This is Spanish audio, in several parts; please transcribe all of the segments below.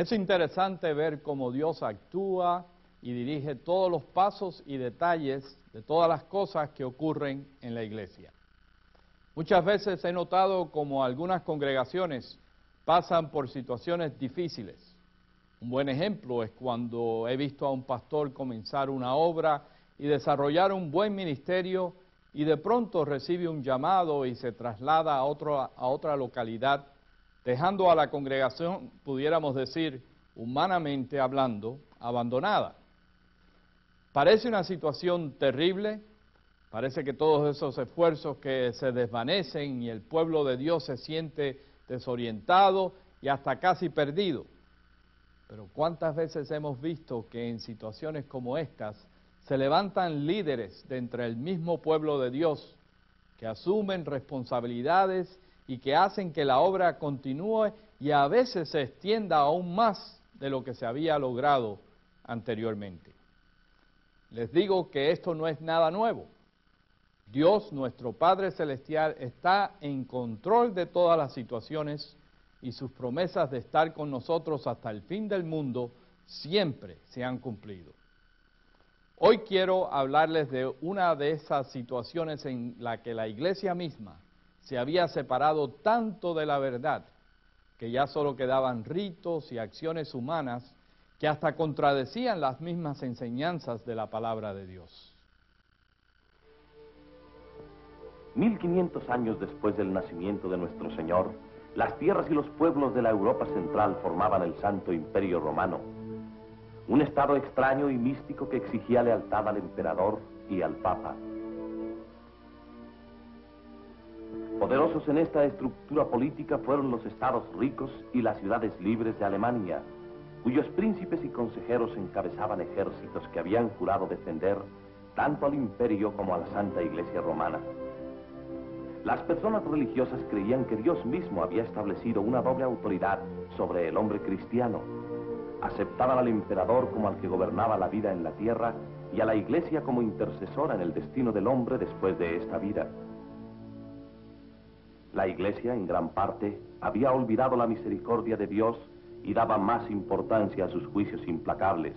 Es interesante ver cómo Dios actúa y dirige todos los pasos y detalles de todas las cosas que ocurren en la iglesia. Muchas veces he notado como algunas congregaciones pasan por situaciones difíciles. Un buen ejemplo es cuando he visto a un pastor comenzar una obra y desarrollar un buen ministerio y de pronto recibe un llamado y se traslada a, otro, a otra localidad, dejando a la congregación, pudiéramos decir, humanamente hablando, abandonada. Parece una situación terrible, parece que todos esos esfuerzos que se desvanecen y el pueblo de Dios se siente desorientado y hasta casi perdido. Pero ¿cuántas veces hemos visto que en situaciones como estas se levantan líderes de entre el mismo pueblo de Dios que asumen responsabilidades y que hacen que la obra continúe y a veces se extienda aún más de lo que se había logrado anteriormente? Les digo que esto no es nada nuevo. Dios, nuestro Padre Celestial, está en control de todas las situaciones y sus promesas de estar con nosotros hasta el fin del mundo siempre se han cumplido. Hoy quiero hablarles de una de esas situaciones en la que la iglesia misma se había separado tanto de la verdad que ya solo quedaban ritos y acciones humanas que hasta contradecían las mismas enseñanzas de la palabra de Dios. 1500 años después del nacimiento de nuestro Señor, las tierras y los pueblos de la Europa central formaban el Santo Imperio Romano, un estado extraño y místico que exigía lealtad al emperador y al papa. Poderosos en esta estructura política fueron los estados ricos y las ciudades libres de Alemania, cuyos príncipes y consejeros encabezaban ejércitos que habían jurado defender tanto al imperio como a la Santa Iglesia Romana. Las personas religiosas creían que Dios mismo había establecido una doble autoridad sobre el hombre cristiano. Aceptaban al emperador como al que gobernaba la vida en la tierra y a la iglesia como intercesora en el destino del hombre después de esta vida. La iglesia, en gran parte, había olvidado la misericordia de Dios y daba más importancia a sus juicios implacables.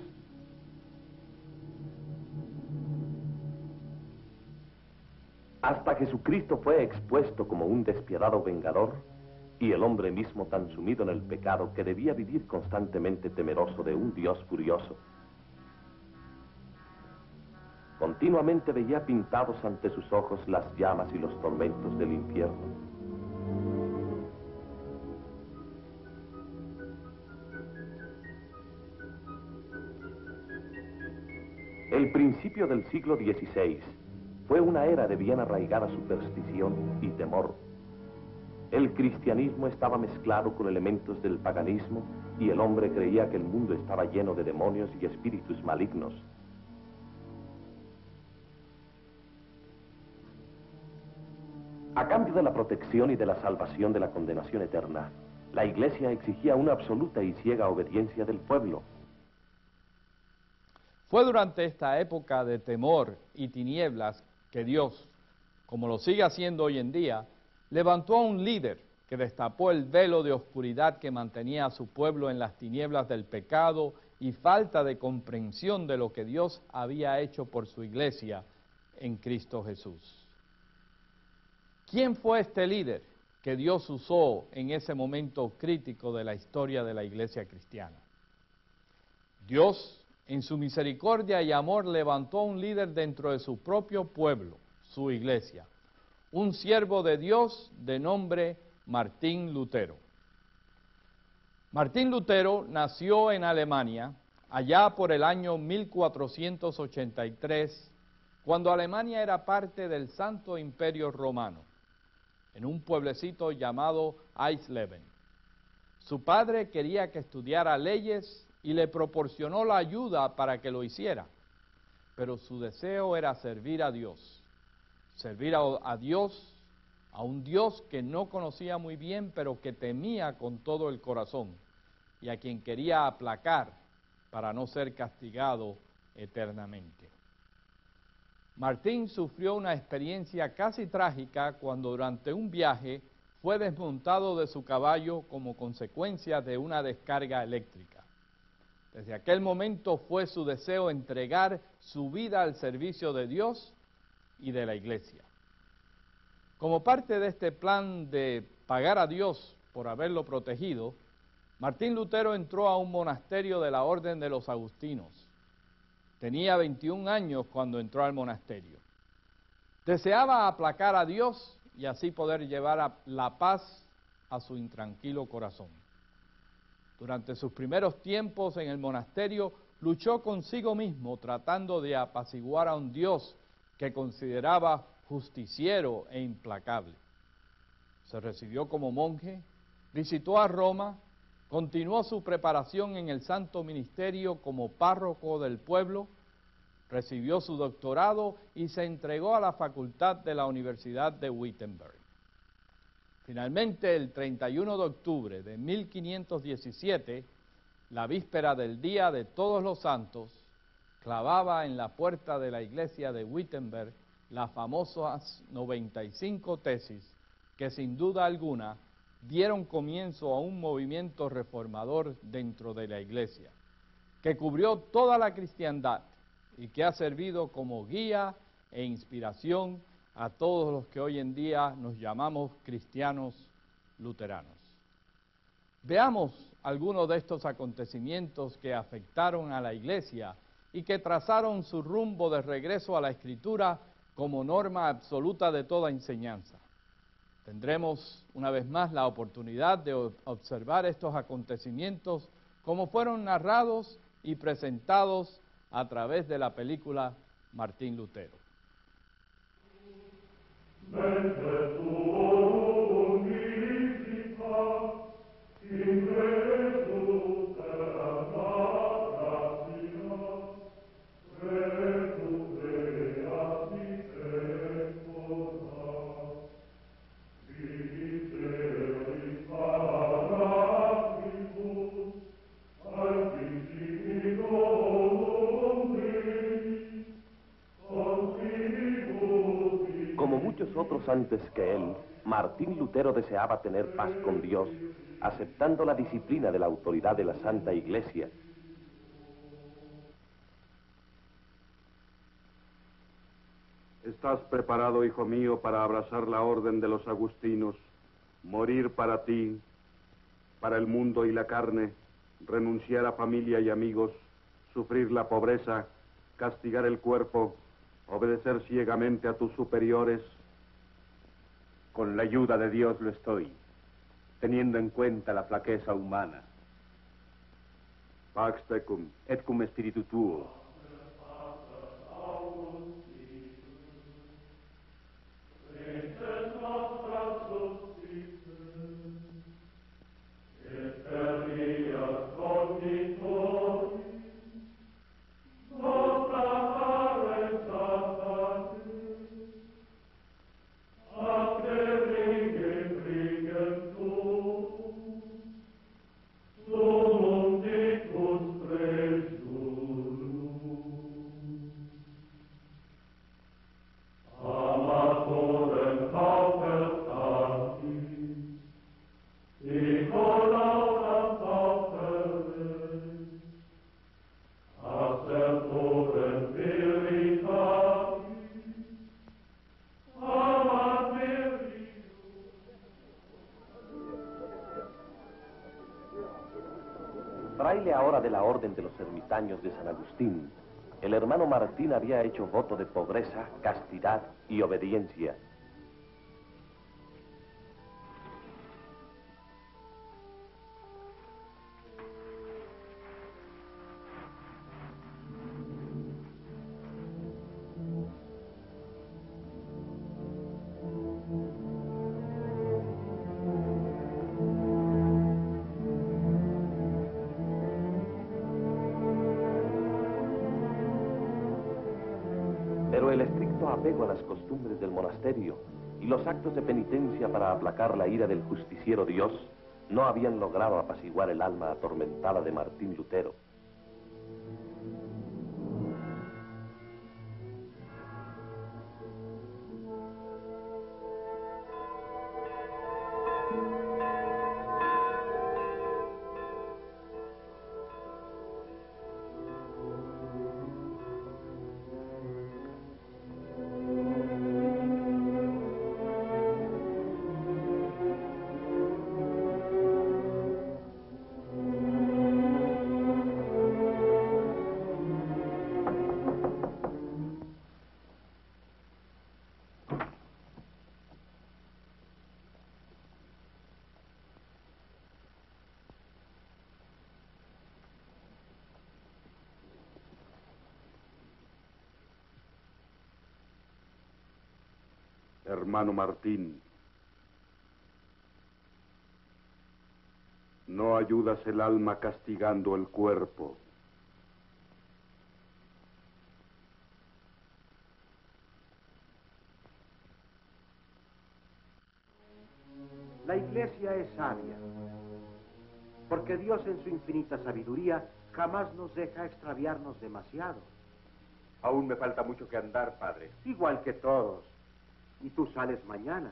Hasta Jesucristo fue expuesto como un despiadado vengador y el hombre mismo tan sumido en el pecado que debía vivir constantemente temeroso de un Dios furioso. Continuamente veía pintados ante sus ojos las llamas y los tormentos del infierno. El principio del siglo XVI fue una era de bien arraigada superstición y temor. El cristianismo estaba mezclado con elementos del paganismo y el hombre creía que el mundo estaba lleno de demonios y espíritus malignos. A cambio de la protección y de la salvación de la condenación eterna, la Iglesia exigía una absoluta y ciega obediencia del pueblo. Fue durante esta época de temor y tinieblas que Dios, como lo sigue haciendo hoy en día, levantó a un líder que destapó el velo de oscuridad que mantenía a su pueblo en las tinieblas del pecado y falta de comprensión de lo que Dios había hecho por su iglesia en Cristo Jesús. ¿Quién fue este líder que Dios usó en ese momento crítico de la historia de la iglesia cristiana? Dios en su misericordia y amor levantó un líder dentro de su propio pueblo, su iglesia, un siervo de Dios de nombre Martín Lutero. Martín Lutero nació en Alemania allá por el año 1483, cuando Alemania era parte del Santo Imperio Romano, en un pueblecito llamado Eisleben. Su padre quería que estudiara leyes y le proporcionó la ayuda para que lo hiciera. Pero su deseo era servir a Dios, servir a, Dios, a un Dios que no conocía muy bien, pero que temía con todo el corazón y a quien quería aplacar para no ser castigado eternamente. Martín sufrió una experiencia casi trágica cuando durante un viaje fue desmontado de su caballo como consecuencia de una descarga eléctrica. Desde aquel momento fue su deseo entregar su vida al servicio de Dios y de la iglesia. Como parte de este plan de pagar a Dios por haberlo protegido, Martín Lutero entró a un monasterio de la Orden de los Agustinos. Tenía 21 años cuando entró al monasterio. Deseaba aplacar a Dios y así poder llevar la paz a su intranquilo corazón. Durante sus primeros tiempos en el monasterio, luchó consigo mismo tratando de apaciguar a un Dios que consideraba justiciero e implacable. Se recibió como monje, visitó a Roma, continuó su preparación en el santo ministerio como párroco del pueblo, recibió su doctorado y se entregó a la facultad de la Universidad de Wittenberg. Finalmente, el 31 de octubre de 1517, la víspera del Día de Todos los Santos, clavaba en la puerta de la iglesia de Wittenberg las famosas 95 tesis que sin duda alguna dieron comienzo a un movimiento reformador dentro de la iglesia, que cubrió toda la cristiandad y que ha servido como guía e inspiración a todos los que hoy en día nos llamamos cristianos luteranos. Veamos algunos de estos acontecimientos que afectaron a la iglesia y que trazaron su rumbo de regreso a la escritura como norma absoluta de toda enseñanza. Tendremos una vez más la oportunidad de observar estos acontecimientos como fueron narrados y presentados a través de la película Martín Lutero. Mentre tu antes que él, Martín Lutero deseaba tener paz con Dios, aceptando la disciplina de la autoridad de la Santa Iglesia. ¿Estás preparado, hijo mío, para abrazar la orden de los agustinos, morir para ti, para el mundo y la carne, renunciar a familia y amigos, sufrir la pobreza, castigar el cuerpo, obedecer ciegamente a tus superiores, con la ayuda de Dios lo estoy, teniendo en cuenta la flaqueza humana. Pax tecum. Et cum spiritu tuo. La orden de los ermitaños de San Agustín, el hermano Martín había hecho voto de pobreza, castidad y obediencia. La ira del justiciero Dios no habían logrado apaciguar el alma atormentada de Martín Lutero. Hermano Martín, no ayudas el alma castigando el cuerpo. La iglesia es sabia, porque Dios en su infinita sabiduría jamás nos deja extraviarnos demasiado. Aún me falta mucho que andar, padre. Igual que todos. Y tú sales mañana.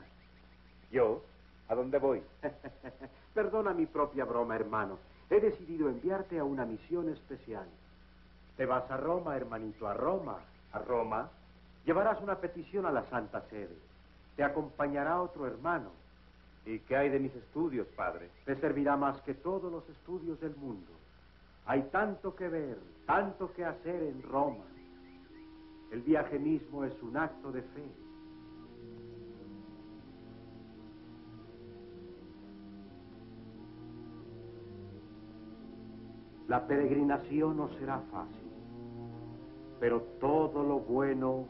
¿Yo? ¿A dónde voy? Perdona mi propia broma, hermano. He decidido enviarte a una misión especial. Te vas a Roma, hermanito, a Roma. ¿A Roma? Llevarás una petición a la Santa Sede. Te acompañará otro hermano. ¿Y qué hay de mis estudios, padre? Te servirá más que todos los estudios del mundo. Hay tanto que ver, tanto que hacer en Roma. El viaje mismo es un acto de fe. La peregrinación no será fácil, pero todo lo bueno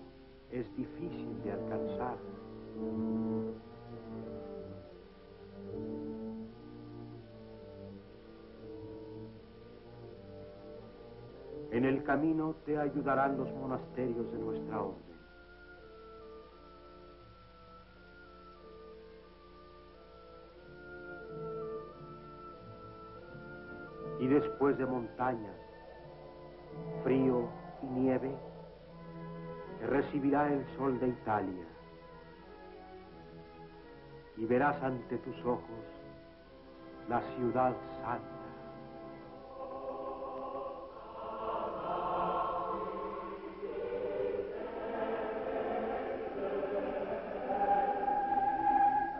es difícil de alcanzar. En el camino te ayudarán los monasterios de nuestra orden. Después de montañas, frío y nieve, recibirá el sol de Italia. Y verás ante tus ojos la ciudad santa.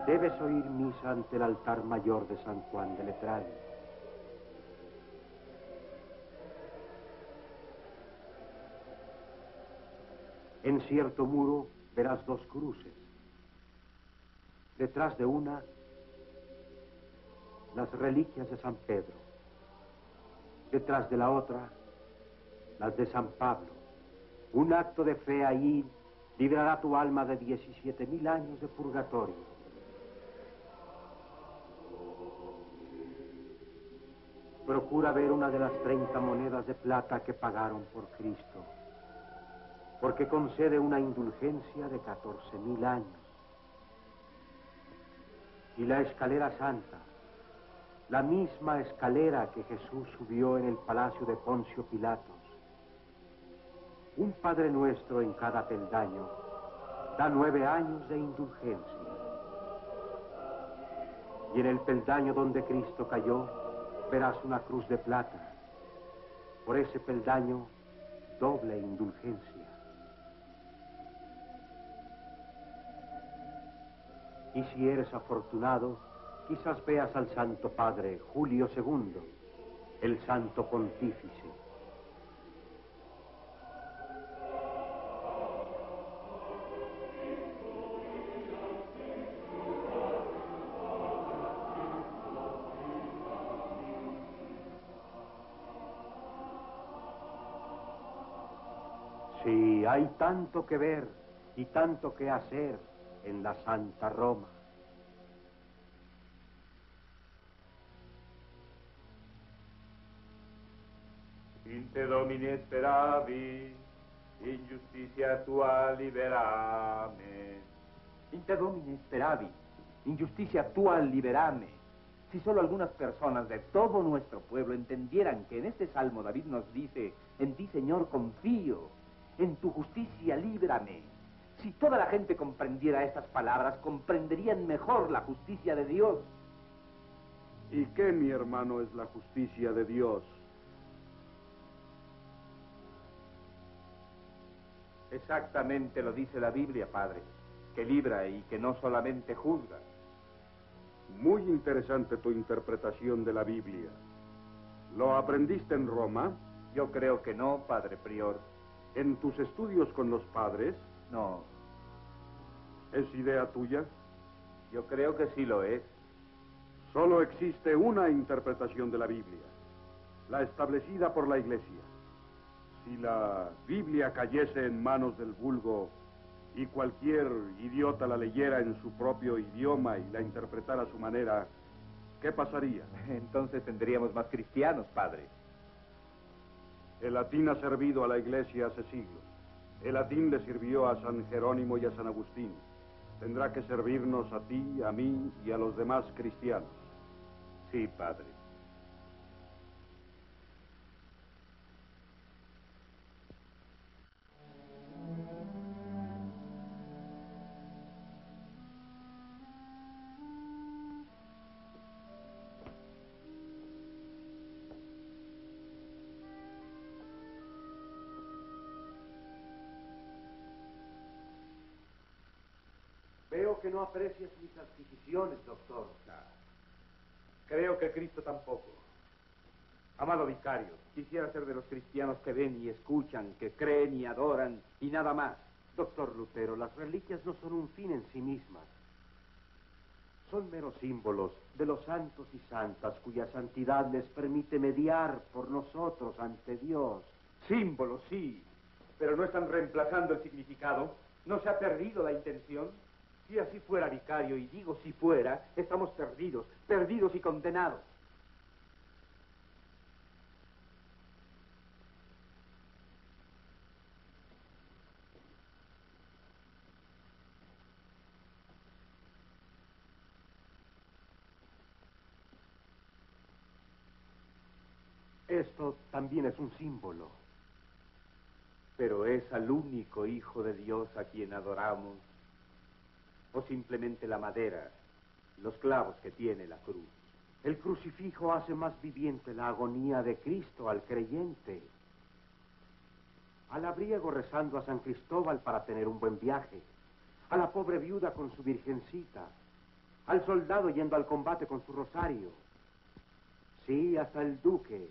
Debes oír misa ante el altar mayor de San Juan de Letrán. En cierto muro verás dos cruces. Detrás de una, las reliquias de San Pedro. Detrás de la otra, las de San Pablo. Un acto de fe ahí librará tu alma de 17 mil años de purgatorio. Procura ver una de las 30 monedas de plata que pagaron por Cristo porque concede una indulgencia de 14 mil años. Y la escalera santa, la misma escalera que Jesús subió en el palacio de Poncio Pilatos, un Padre Nuestro en cada peldaño, da nueve años de indulgencia. Y en el peldaño donde Cristo cayó, verás una cruz de plata. Por ese peldaño, doble indulgencia. Y si eres afortunado, quizás veas al Santo Padre Julio II, el Santo Pontífice. Sí, hay tanto que ver y tanto que hacer en la Santa Roma. Inte domine speravi, injusticia tua liberame. Inte domine speravi, injusticia tua liberame. Si solo algunas personas de todo nuestro pueblo entendieran que en este salmo David nos dice, en ti Señor confío, en tu justicia líbrame. Si toda la gente comprendiera estas palabras, comprenderían mejor la justicia de Dios. ¿Y qué, mi hermano, es la justicia de Dios? Exactamente lo dice la Biblia, Padre, que libra y que no solamente juzga. Muy interesante tu interpretación de la Biblia. ¿Lo aprendiste en Roma? Yo creo que no, Padre Prior. ¿En tus estudios con los padres? No, ¿Es idea tuya? yo creo que sí lo es. Solo existe una interpretación de la Biblia, la establecida por la Iglesia. Si la Biblia cayese en manos del vulgo, y cualquier idiota la leyera en su propio idioma y la interpretara a su manera, ¿qué pasaría? Entonces tendríamos más cristianos, padre. El latín ha servido a la iglesia hace siglos. El latín le sirvió a San Jerónimo y a San Agustín. Tendrá que servirnos a ti, a mí y a los demás cristianos. Sí, padre. Aprecias mis adquisiciones, doctor. Creo que Cristo tampoco. Amado vicario, quisiera ser de los cristianos que ven y escuchan, que creen y adoran y nada más. Doctor Lutero, las reliquias no son un fin en sí mismas. Son meros símbolos de los santos y santas cuya santidad les permite mediar por nosotros ante Dios. Símbolos, sí, pero no están reemplazando el significado. ¿No se ha perdido la intención? Si así fuera, vicario, y digo si fuera, estamos perdidos, perdidos y condenados. Esto también es un símbolo. Pero es al único Hijo de Dios a quien adoramos, o simplemente la madera, los clavos que tiene la cruz. El crucifijo hace más viviente la agonía de Cristo al creyente. Al abriego rezando a San Cristóbal para tener un buen viaje. A la pobre viuda con su virgencita. Al soldado yendo al combate con su rosario. Sí, hasta el duque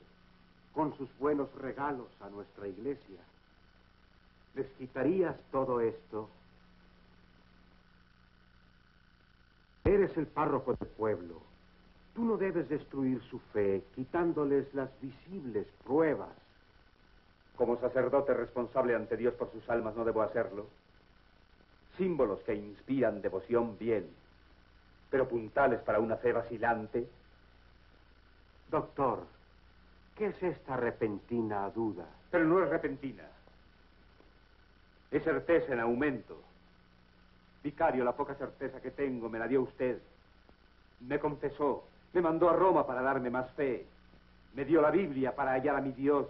con sus buenos regalos a nuestra iglesia. ¿Les quitarías todo esto? Eres el párroco del pueblo. Tú no debes destruir su fe quitándoles las visibles pruebas. Como sacerdote responsable ante Dios por sus almas no debo hacerlo. Símbolos que inspiran devoción bien, pero puntales para una fe vacilante. Doctor, ¿qué es esta repentina duda? Pero no es repentina. Es certeza en aumento. Vicario, la poca certeza que tengo me la dio usted. Me confesó, me mandó a Roma para darme más fe. Me dio la Biblia para hallar a mi Dios.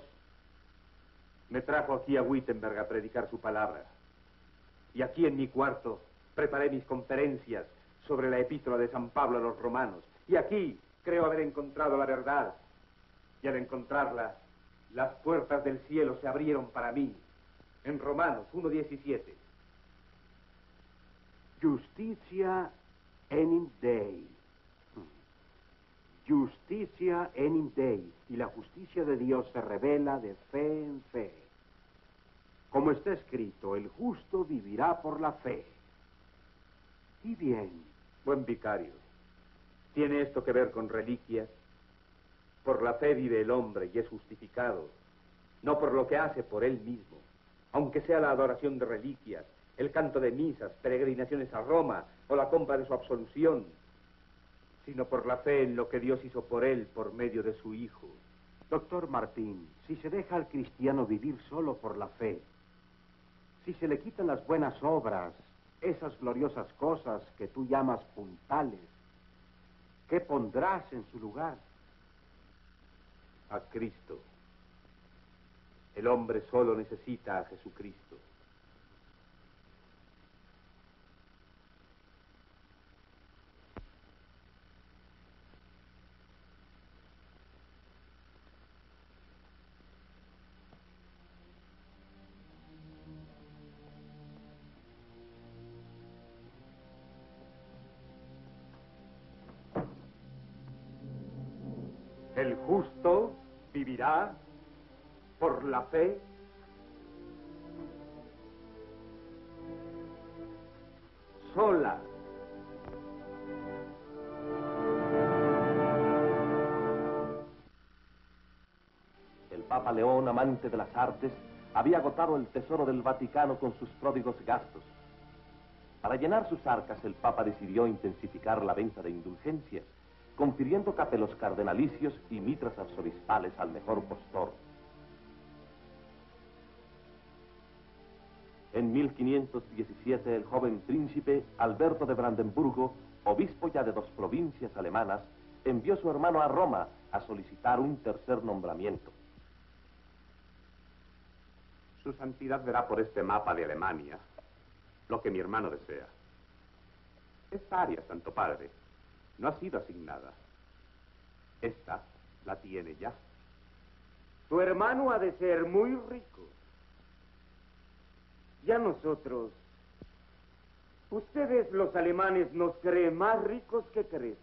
Me trajo aquí a Wittenberg a predicar su palabra. Y aquí en mi cuarto preparé mis conferencias sobre la epístola de San Pablo a los romanos. Y aquí creo haber encontrado la verdad. Y al encontrarla, las puertas del cielo se abrieron para mí. En Romanos 1.17. Justicia enim Dei. Justicia enim Dei. Y la justicia de Dios se revela de fe en fe. Como está escrito, el justo vivirá por la fe. Y bien. Buen vicario, ¿tiene esto que ver con reliquias? Por la fe vive el hombre y es justificado, no por lo que hace por él mismo, aunque sea la adoración de reliquias, el canto de misas, peregrinaciones a Roma o la compra de su absolución, sino por la fe en lo que Dios hizo por él por medio de su Hijo. Doctor Martín, si se deja al cristiano vivir solo por la fe, si se le quitan las buenas obras, esas gloriosas cosas que tú llamas puntales, ¿qué pondrás en su lugar? A Cristo. El hombre solo necesita a Jesucristo. Sola. El Papa León, amante de las artes, había agotado el tesoro del Vaticano con sus pródigos gastos Para llenar sus arcas, el Papa decidió intensificar la venta de indulgencias, confiriendo capelos cardenalicios y mitras arzobispales al mejor postor. En 1517, el joven príncipe Alberto de Brandenburgo, obispo ya de dos provincias alemanas, envió a su hermano a Roma a solicitar un tercer nombramiento. Su santidad verá por este mapa de Alemania lo que mi hermano desea. Esta área, Santo Padre, no ha sido asignada. Esta la tiene ya. Tu hermano ha de ser muy rico. Ya nosotros, ustedes los alemanes nos creen más ricos que Creso.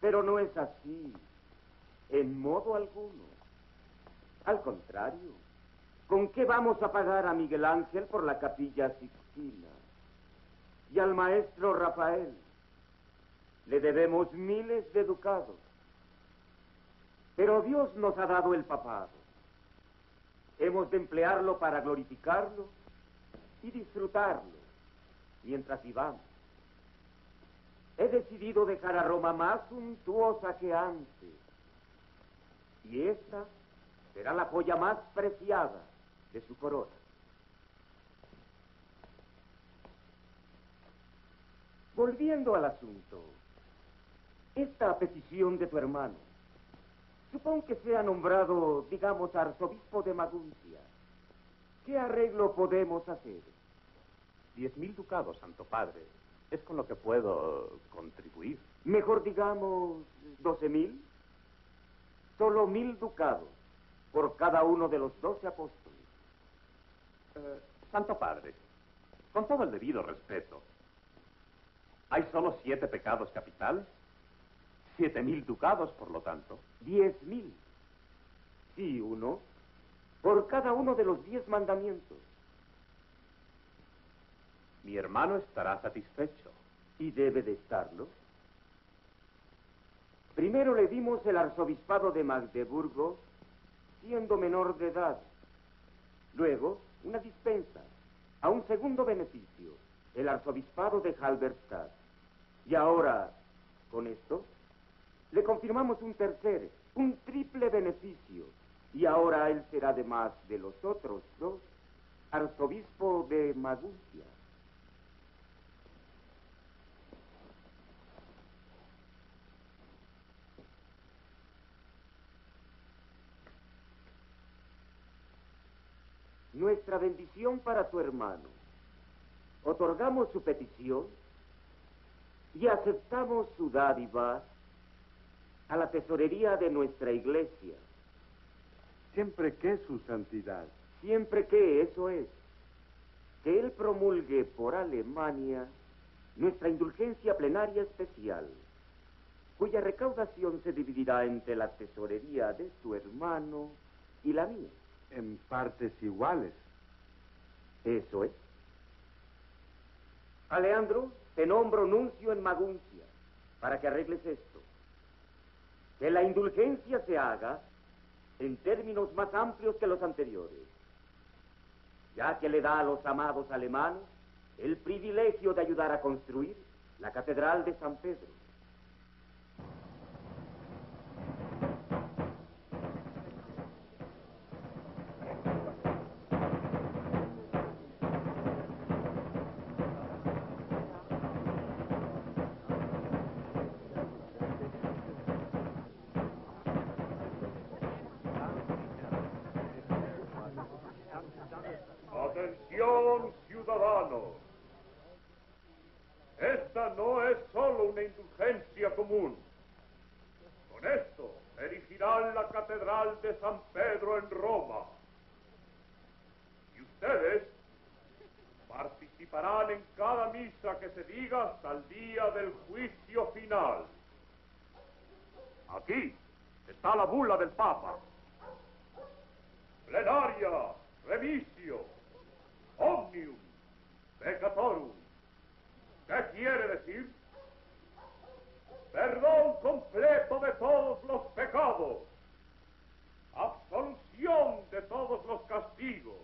Pero no es así, en modo alguno. Al contrario, ¿con qué vamos a pagar a Miguel Ángel por la capilla Sixtina? Y al maestro Rafael le debemos miles de ducados. Pero Dios nos ha dado el papado. Hemos de emplearlo para glorificarlo y disfrutarlo mientras vivamos. He decidido dejar a Roma más suntuosa que antes. Y esta será la joya más preciada de su corona. Volviendo al asunto, esta petición de tu hermano, supongo que sea nombrado, digamos, arzobispo de Maguncia. ¿Qué arreglo podemos hacer? Diez mil ducados, Santo Padre. Es con lo que puedo contribuir. Mejor digamos doce mil. Solo mil ducados por cada uno de los doce apóstoles. Eh, Santo Padre, con todo el debido respeto, ¿hay solo siete pecados capitales? Siete mil ducados, por lo tanto. Diez mil. Y uno por cada uno de los diez mandamientos. Mi hermano estará satisfecho. Y debe de estarlo. Primero le dimos el arzobispado de Magdeburgo, siendo menor de edad. Luego, una dispensa, a un segundo beneficio, el arzobispado de Halberstadt. Y ahora, con esto, le confirmamos un tercer, un triple beneficio. Y ahora él será, además de los otros dos, arzobispo de Maguncia. Nuestra bendición para tu hermano. Otorgamos su petición y aceptamos su dádiva a la tesorería de nuestra iglesia. Siempre que su santidad. Siempre que eso es, que él promulgue por Alemania nuestra indulgencia plenaria especial, cuya recaudación se dividirá entre la tesorería de tu hermano y la mía. En partes iguales. Eso es. Alejandro, te nombro nuncio en Maguncia para que arregles esto. Que la indulgencia se haga en términos más amplios que los anteriores, ya que le da a los amados alemanes el privilegio de ayudar a construir la Catedral de San Pedro. Del juicio final. Aquí está la bula del Papa. Plenaria, revisio, omnium, peccatorum. ¿Qué quiere decir? Perdón completo de todos los pecados, absolución de todos los castigos.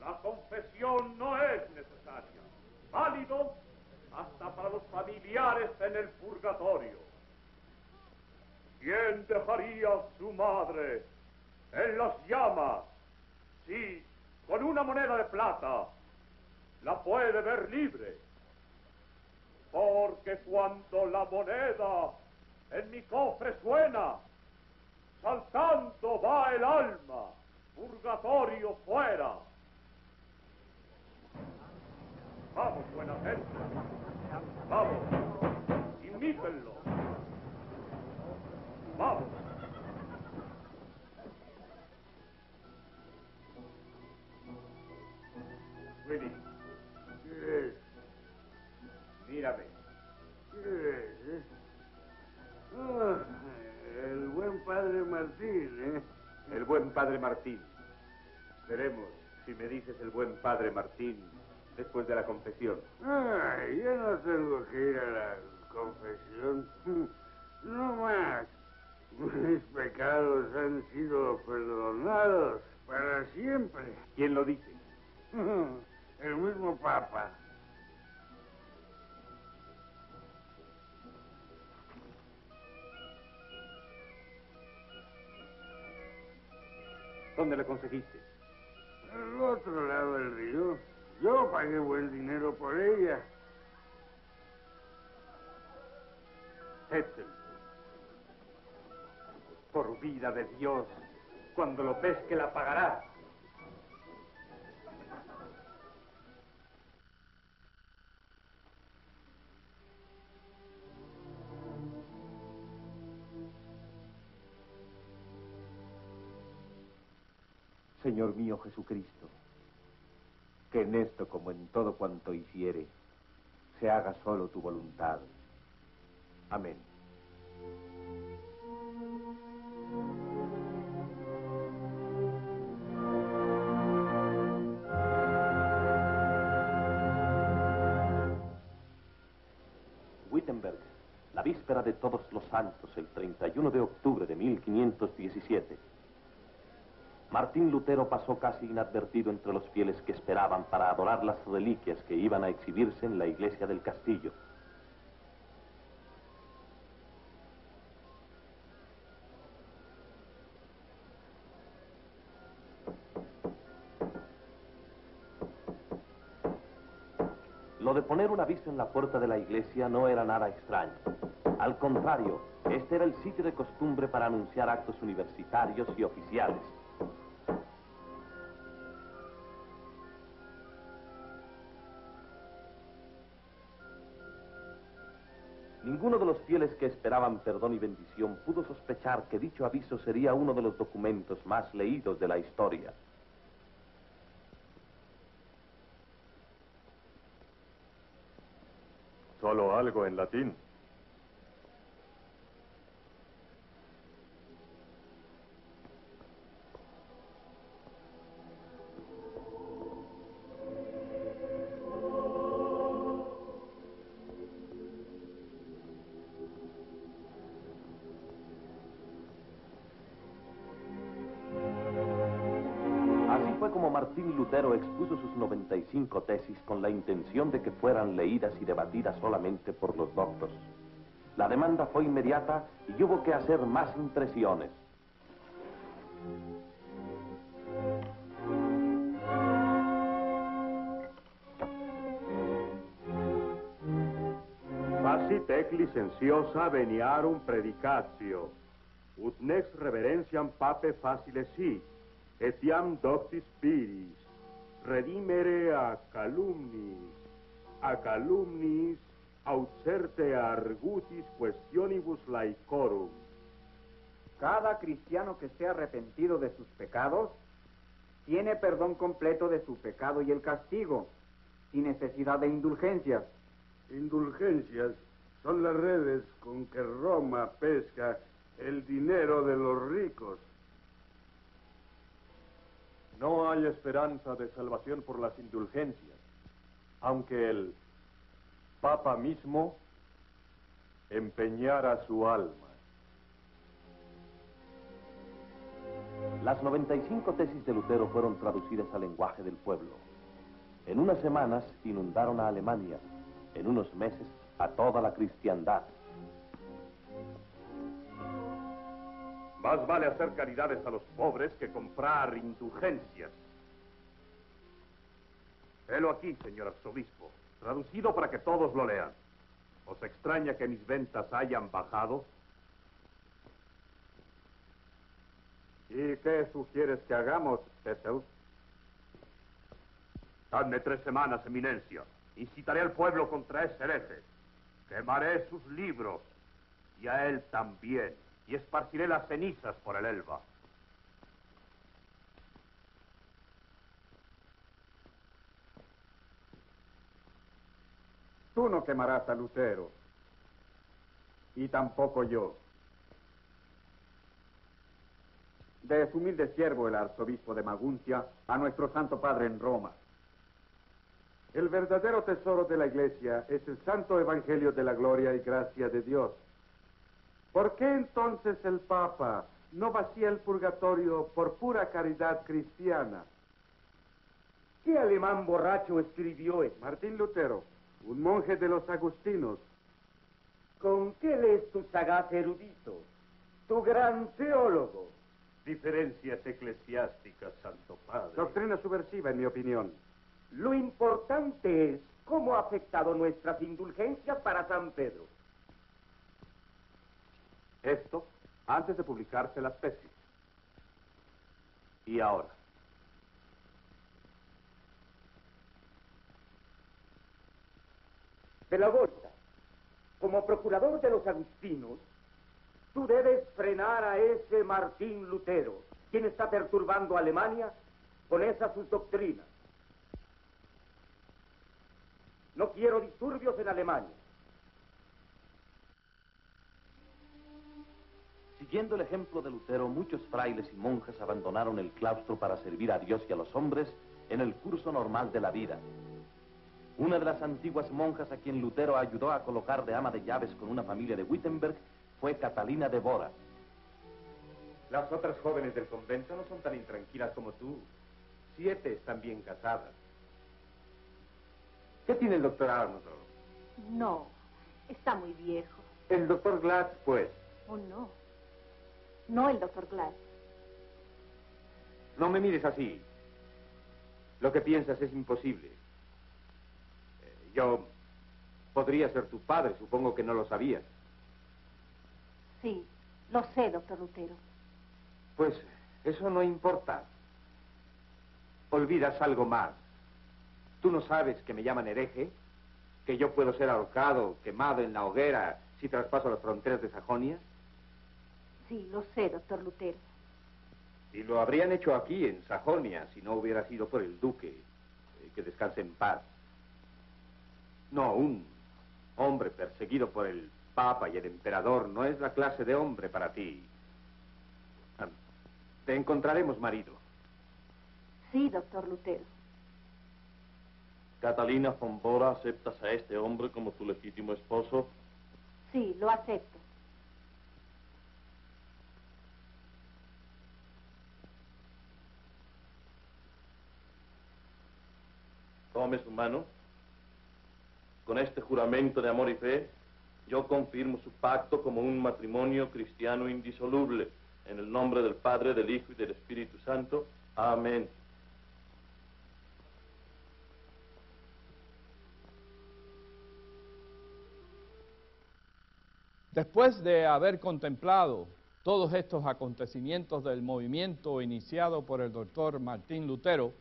La confesión no es necesaria hasta para los familiares en el purgatorio. ¿Quién dejaría a su madre en las llamas? Sí, con una moneda de plata la puede ver libre. Porque cuando la moneda en mi cofre suena, saltando va el alma, purgatorio fuera. Vamos, buena gente. Vamos. Willy, ¿Qué es? mírame. ¿Qué es? eh? Ah, el buen padre Martín, ¿eh? El buen padre Martín. Veremos si me dices el buen padre Martín después de la confesión. Ay, yo no tengo que ir a la confesión. No más. Mis pecados han sido perdonados para siempre. ¿Quién lo dice? El mismo Papa. ¿Dónde le conseguiste? Al otro lado del río. Yo pagué buen dinero por ella. Por vida de Dios, cuando lo pesque la pagará. Señor mío Jesucristo, que en esto como en todo cuanto hiciere, se haga solo tu voluntad. Amén. Wittenberg, la víspera de todos los santos, el 31 de octubre de 1517. Martín Lutero pasó casi inadvertido entre los fieles que esperaban para adorar las reliquias que iban a exhibirse en la iglesia del castillo. En la puerta de la iglesia no era nada extraño. Al contrario, este era el sitio de costumbre para anunciar actos universitarios y oficiales. Ninguno de los fieles que esperaban perdón y bendición pudo sospechar que dicho aviso sería uno de los documentos más leídos de la historia. Solo algo en latín. Como Martín Lutero expuso sus 95 tesis con la intención de que fueran leídas y debatidas solamente por los doctos. La demanda fue inmediata y hubo que hacer más impresiones. Facitec licentiosa veniarum predicatio, ut nex reverentiam pape facile si, etiam doctis spiris, redimere a calumnis, a calumnis aut certe argutis questionibus laicorum. Cada cristiano que esté arrepentido de sus pecados tiene perdón completo de su pecado y el castigo, sin necesidad de indulgencias. Indulgencias son las redes con que Roma pesca el dinero de los ricos. No hay esperanza de salvación por las indulgencias, aunque el Papa mismo empeñara su alma. Las 95 tesis de Lutero fueron traducidas al lenguaje del pueblo. En unas semanas inundaron a Alemania, en unos meses a toda la cristiandad. Más vale hacer caridades a los pobres que comprar indulgencias. Helo aquí, señor arzobispo, traducido para que todos lo lean. ¿Os extraña que mis ventas hayan bajado? ¿Y qué sugieres que hagamos, Cecil? Dadme tres semanas, eminencia. Incitaré al pueblo contra ese hereje. Quemaré sus libros y a él también. Y esparciré las cenizas por el Elba. Tú no quemarás a Lutero. Y tampoco yo. De su humilde siervo, el arzobispo de Maguncia, a nuestro Santo Padre en Roma. El verdadero tesoro de la Iglesia es el Santo Evangelio de la gloria y gracia de Dios. ¿Por qué entonces el Papa no vacía el purgatorio por pura caridad cristiana? ¿Qué alemán borracho escribió esto? Martín Lutero, un monje de los agustinos. ¿Con qué lees tu sagaz erudito? Tu gran teólogo. Diferencias eclesiásticas, Santo Padre. Doctrina subversiva, en mi opinión. Lo importante es cómo ha afectado nuestras indulgencias para San Pedro. Esto antes de publicarse las tesis. Y ahora. De la Volta, como procurador de los agustinos, tú debes frenar a ese Martín Lutero, quien está perturbando a Alemania con esas sus doctrinas. No quiero disturbios en Alemania. Siguiendo el ejemplo de Lutero, muchos frailes y monjas abandonaron el claustro para servir a Dios y a los hombres en el curso normal de la vida. Una de las antiguas monjas a quien Lutero ayudó a colocar de ama de llaves con una familia de Wittenberg fue Catalina de Bora. Las otras jóvenes del convento no son tan intranquilas como tú. Siete están bien casadas. ¿Qué tiene el doctor Arnold? No, está muy viejo. El doctor Glatz, pues. Oh, no. No el doctor Glass. No me mires así. Lo que piensas es imposible. Eh, Yo podría ser tu padre, supongo que no lo sabías. Sí, lo sé, doctor Lutero. Pues eso no importa. Olvidas algo más. ¿Tú no sabes que me llaman hereje? ¿Que yo puedo ser ahorcado, quemado en la hoguera si traspaso las fronteras de Sajonia? Sí, lo sé, doctor Lutero. Y lo habrían hecho aquí, en Sajonia, si no hubiera sido por el duque. Eh, que descanse en paz. No, un hombre perseguido por el papa y el emperador no es la clase de hombre para ti. Ah, Te encontraremos marido. Sí, doctor Lutero. Catalina von Bora, ¿aceptas a este hombre como tu legítimo esposo? Sí, lo acepto. Tome su mano. Con este juramento de amor y fe, yo confirmo su pacto como un matrimonio cristiano indisoluble. En el nombre del Padre, del Hijo y del Espíritu Santo. Amén. Después de haber contemplado todos estos acontecimientos del movimiento iniciado por el doctor Martín Lutero,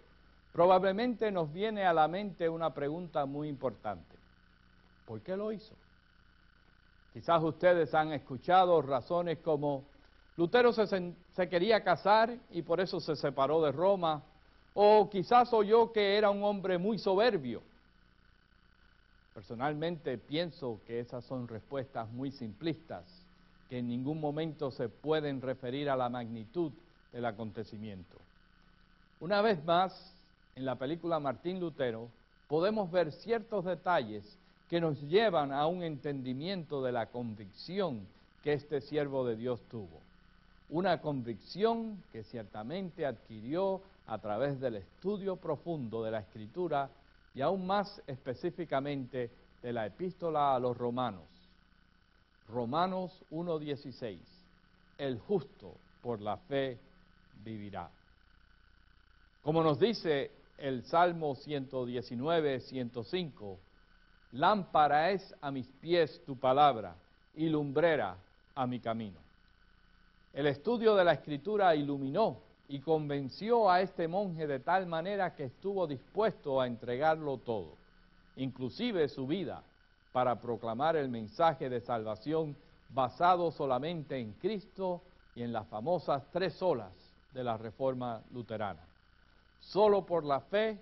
probablemente nos viene a la mente una pregunta muy importante. ¿Por qué lo hizo? Quizás ustedes han escuchado razones como Lutero se, quería casar y por eso se separó de Roma, o quizás oyó que era un hombre muy soberbio. Personalmente pienso que esas son respuestas muy simplistas, que en ningún momento se pueden referir a la magnitud del acontecimiento. Una vez más, en la película Martín Lutero, podemos ver ciertos detalles que nos llevan a un entendimiento de la convicción que este siervo de Dios tuvo. Una convicción que ciertamente adquirió a través del estudio profundo de la Escritura y aún más específicamente de la epístola a los romanos. Romanos 1.16. El justo por la fe vivirá. Como nos dice el Salmo 119, 105, lámpara es a mis pies tu palabra y lumbrera a mi camino. El estudio de la escritura iluminó y convenció a este monje de tal manera que estuvo dispuesto a entregarlo todo, inclusive su vida, para proclamar el mensaje de salvación basado solamente en Cristo y en las famosas tres olas de la Reforma Luterana. Solo por la fe,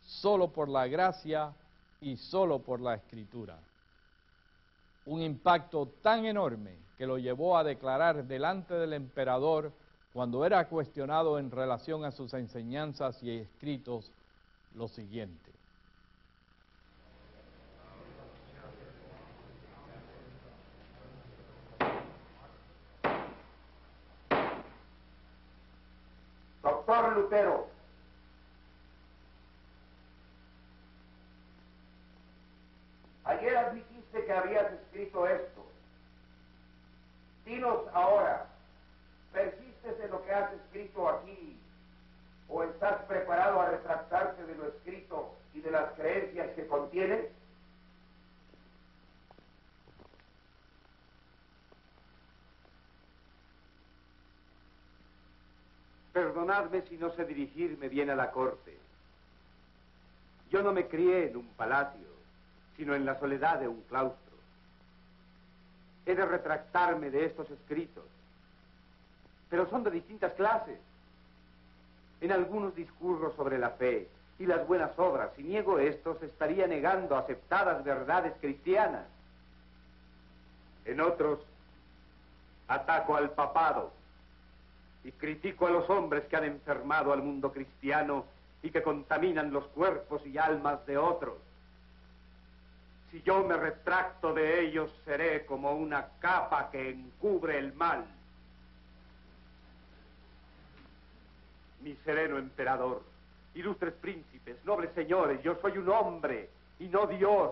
solo por la gracia y solo por la Escritura. Un impacto tan enorme que lo llevó a declarar delante del emperador cuando era cuestionado en relación a sus enseñanzas y escritos lo siguiente. Doctor Lutero, ayer admitiste que habías escrito esto. Dinos ahora, ¿persistes en lo que has escrito aquí o estás preparado a retractarte de lo escrito y de las creencias que contiene? Perdonadme si no sé dirigirme bien a la corte. Yo no me crié en un palacio, sino en la soledad de un claustro. He de retractarme de estos escritos, pero son de distintas clases. En algunos discurro sobre la fe y las buenas obras. Si niego estos, estaría negando aceptadas verdades cristianas. En otros, ataco al papado y critico a los hombres que han enfermado al mundo cristiano y que contaminan los cuerpos y almas de otros. Si yo me retracto de ellos, seré como una capa que encubre el mal. Mi sereno emperador, ilustres príncipes, nobles señores, yo soy un hombre y no Dios.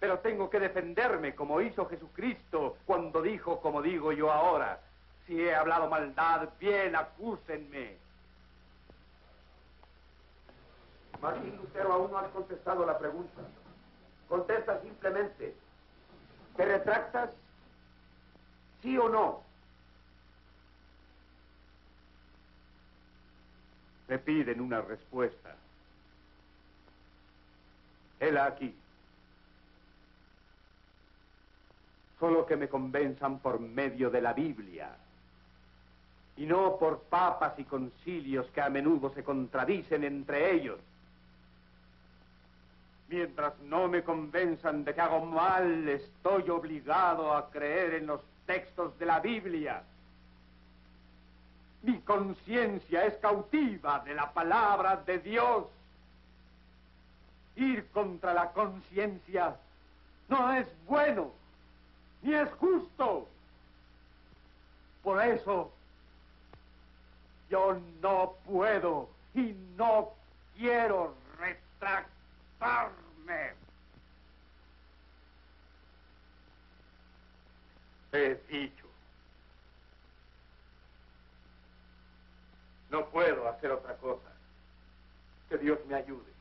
Pero tengo que defenderme como hizo Jesucristo cuando dijo, como digo yo ahora, si he hablado maldad, bien, acúsenme. Martín Lutero, aún no has contestado la pregunta. Contesta simplemente. ¿Te retractas? ¿Sí o no? Me piden una respuesta. Hela aquí. Solo que me convenzan por medio de la Biblia y no por papas y concilios que a menudo se contradicen entre ellos. Mientras no me convenzan de que hago mal, estoy obligado a creer en los textos de la Biblia. Mi conciencia es cautiva de la palabra de Dios. Ir contra la conciencia no es bueno, ni es justo. Por eso yo no puedo y no quiero retractarme. He dicho. No puedo hacer otra cosa. Que Dios me ayude.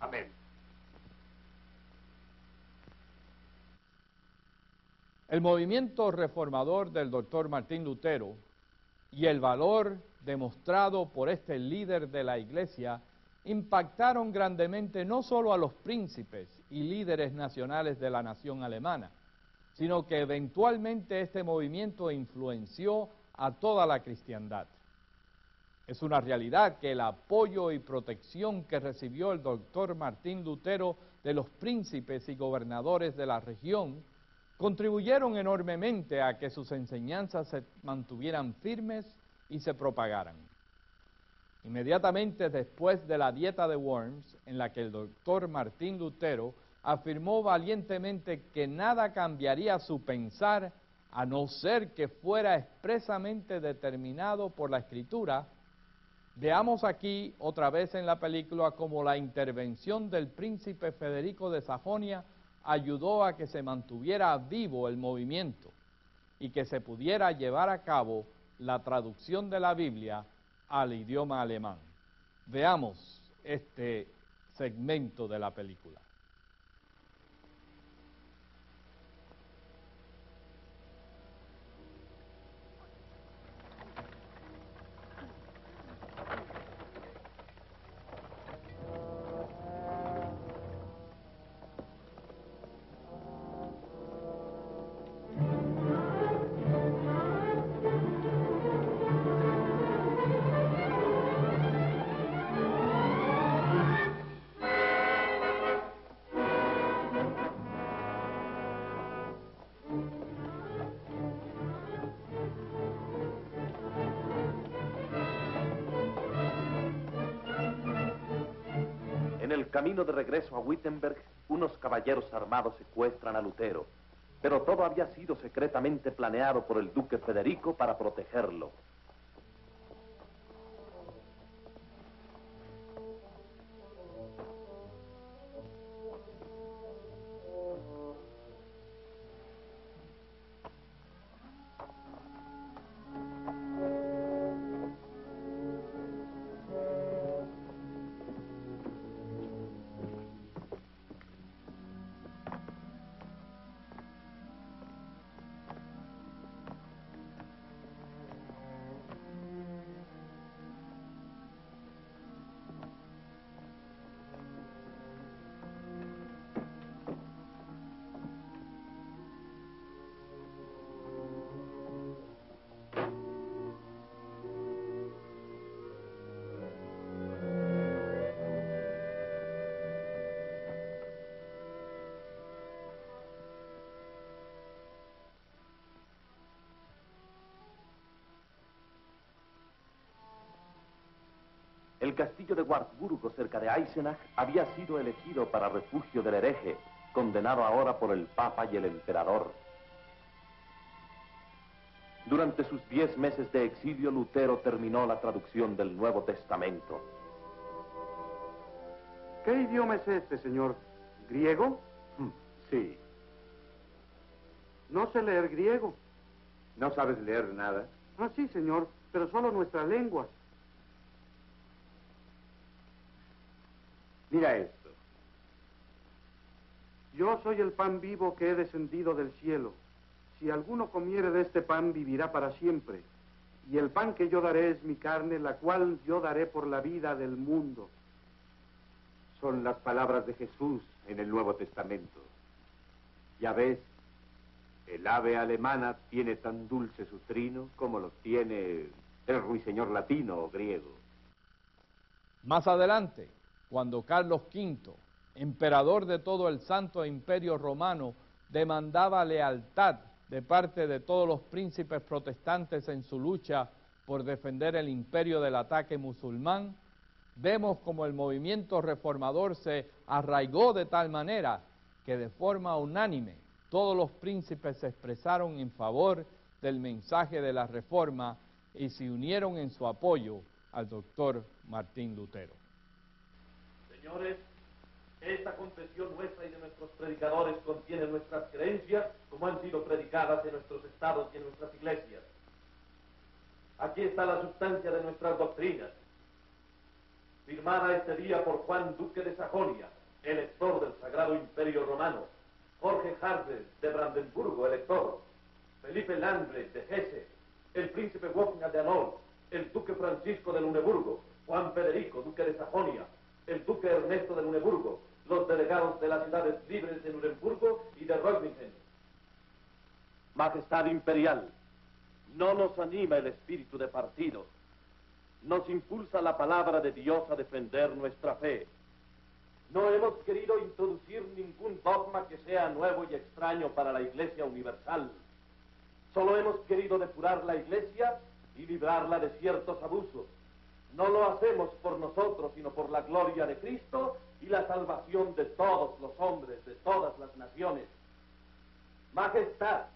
Amén. El movimiento reformador del doctor Martín Lutero y el valor demostrado por este líder de la iglesia impactaron grandemente no solo a los príncipes y líderes nacionales de la nación alemana, sino que eventualmente este movimiento influenció a toda la cristiandad. Es una realidad que el apoyo y protección que recibió el doctor Martín Lutero de los príncipes y gobernadores de la región contribuyeron enormemente a que sus enseñanzas se mantuvieran firmes y se propagaran. Inmediatamente después de la dieta de Worms, en la que el doctor Martín Lutero afirmó valientemente que nada cambiaría su pensar a no ser que fuera expresamente determinado por la escritura, veamos aquí otra vez en la película como la intervención del príncipe Federico de Sajonia ayudó a que se mantuviera vivo el movimiento. y que se pudiera llevar a cabo la traducción de la Biblia al idioma alemán. Veamos este segmento de la película. De regreso a Wittenberg, unos caballeros armados secuestran a Lutero, pero todo había sido secretamente planeado por el duque Federico para protegerlo. El castillo de Wartburgo, cerca de Eisenach, había sido elegido para refugio del hereje, condenado ahora por el Papa y el Emperador. Durante sus diez meses de exilio, Lutero terminó la traducción del Nuevo Testamento. ¿Qué idioma es este, señor? ¿Griego? Hmm, Sí. No sé leer griego. ¿No sabes leer nada? Ah, sí, señor, pero solo nuestra lengua. Mira esto. Yo soy el pan vivo que he descendido del cielo. Si alguno comiere de este pan, vivirá para siempre. Y el pan que yo daré es mi carne, la cual yo daré por la vida del mundo. Son las palabras de Jesús en el Nuevo Testamento. Ya ves, el ave alemana tiene tan dulce su trino como lo tiene el ruiseñor latino o griego. Más adelante, cuando Carlos V, emperador de todo el Santo Imperio Romano, demandaba lealtad de parte de todos los príncipes protestantes en su lucha por defender el imperio del ataque musulmán, vemos como el movimiento reformador se arraigó de tal manera que de forma unánime todos los príncipes se expresaron en favor del mensaje de la reforma y se unieron en su apoyo al doctor Martín Lutero. Señores, esta confesión nuestra y de nuestros predicadores contiene nuestras creencias como han sido predicadas en nuestros estados y en nuestras iglesias. Aquí está la sustancia de nuestras doctrinas, firmada este día por Juan Duque de Sajonia, elector del Sagrado Imperio Romano, Jorge Harder de Brandenburgo, elector, Felipe Landre de Hesse, el príncipe Wolfgang de Anhalt, el duque Francisco de Luneburgo, Juan Federico, duque de Sajonia, el duque Ernesto de Luneburgo, los delegados de las ciudades libres de Nuremburgo y de Reutlingen. Majestad Imperial, no nos anima el espíritu de partido, nos impulsa la palabra de Dios a defender nuestra fe. No hemos querido introducir ningún dogma que sea nuevo y extraño para la Iglesia Universal. Solo hemos querido depurar la Iglesia y librarla de ciertos abusos. No lo hacemos por nosotros, sino por la gloria de Cristo y la salvación de todos los hombres, de todas las naciones. Majestad,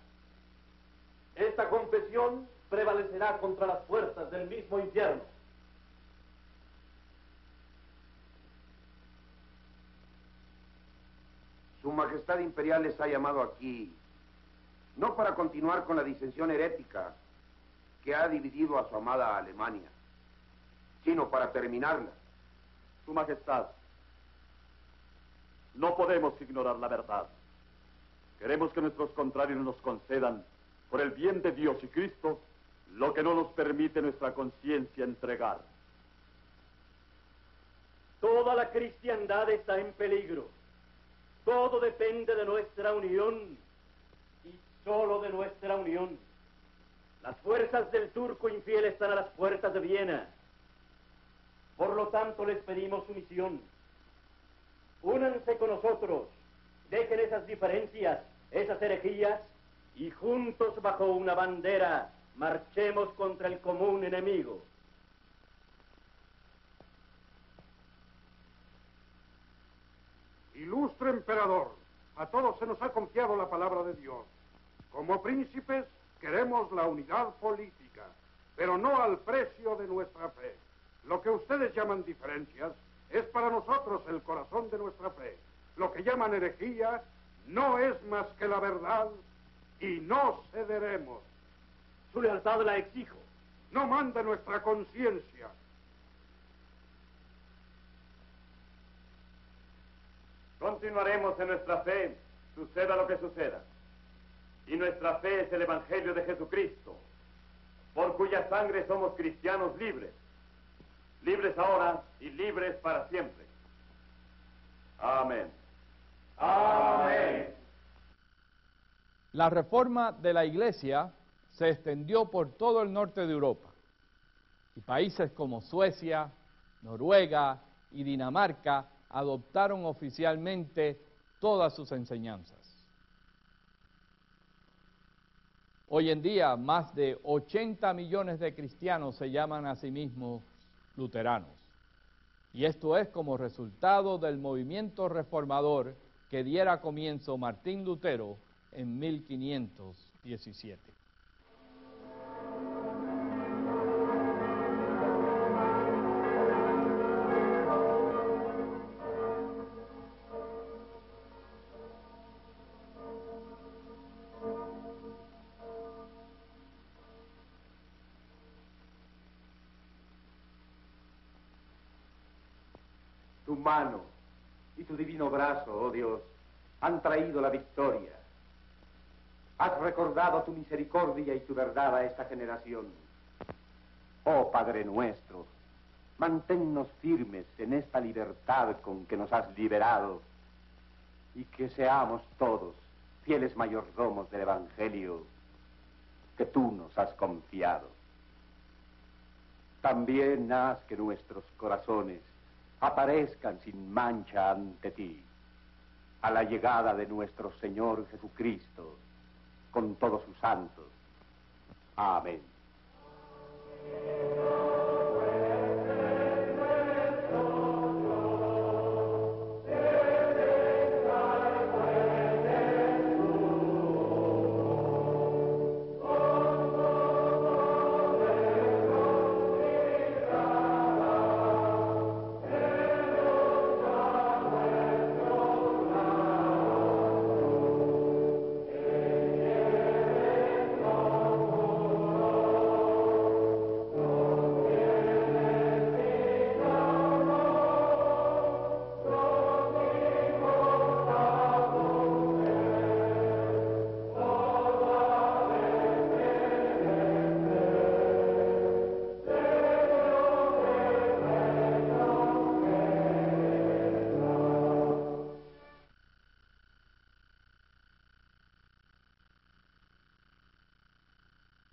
esta confesión prevalecerá contra las fuerzas del mismo infierno. Su Majestad Imperial les ha llamado aquí no para continuar con la disensión herética que ha dividido a su amada Alemania, sino para terminarla. Su Majestad, no podemos ignorar la verdad. Queremos que nuestros contrarios nos concedan, por el bien de Dios y Cristo, lo que no nos permite nuestra conciencia entregar. Toda la cristiandad está en peligro. Todo depende de nuestra unión y solo de nuestra unión. Las fuerzas del turco infiel están a las puertas de Viena. Por lo tanto, les pedimos sumisión. Únanse con nosotros, dejen esas diferencias, esas herejías, y juntos bajo una bandera marchemos contra el común enemigo. Ilustre emperador, a todos se nos ha confiado la palabra de Dios. Como príncipes queremos la unidad política, pero no al precio de nuestra fe. Lo que ustedes llaman diferencias es para nosotros el corazón de nuestra fe. Lo que llaman herejía no es más que la verdad y no cederemos. Su lealtad la exijo. No manda nuestra conciencia. Continuaremos en nuestra fe, suceda lo que suceda. Y nuestra fe es el Evangelio de Jesucristo, por cuya sangre somos cristianos libres. Libres ahora y libres para siempre. Amén. Amén. La reforma de la Iglesia se extendió por todo el norte de Europa y países como Suecia, Noruega y Dinamarca adoptaron oficialmente todas sus enseñanzas. Hoy en día, más de 80 millones de cristianos se llaman a sí mismos luteranos. Y esto es como resultado del movimiento reformador que diera comienzo Martín Lutero en 1517. Y tu divino brazo, oh Dios, han traído la victoria. Has recordado tu misericordia y tu verdad a esta generación. Oh Padre nuestro, manténnos firmes en esta libertad con que nos has liberado y que seamos todos fieles mayordomos del Evangelio que tú nos has confiado. También haz que nuestros corazones aparezcan sin mancha ante ti a la llegada de nuestro Señor Jesucristo con todos sus santos. Amén.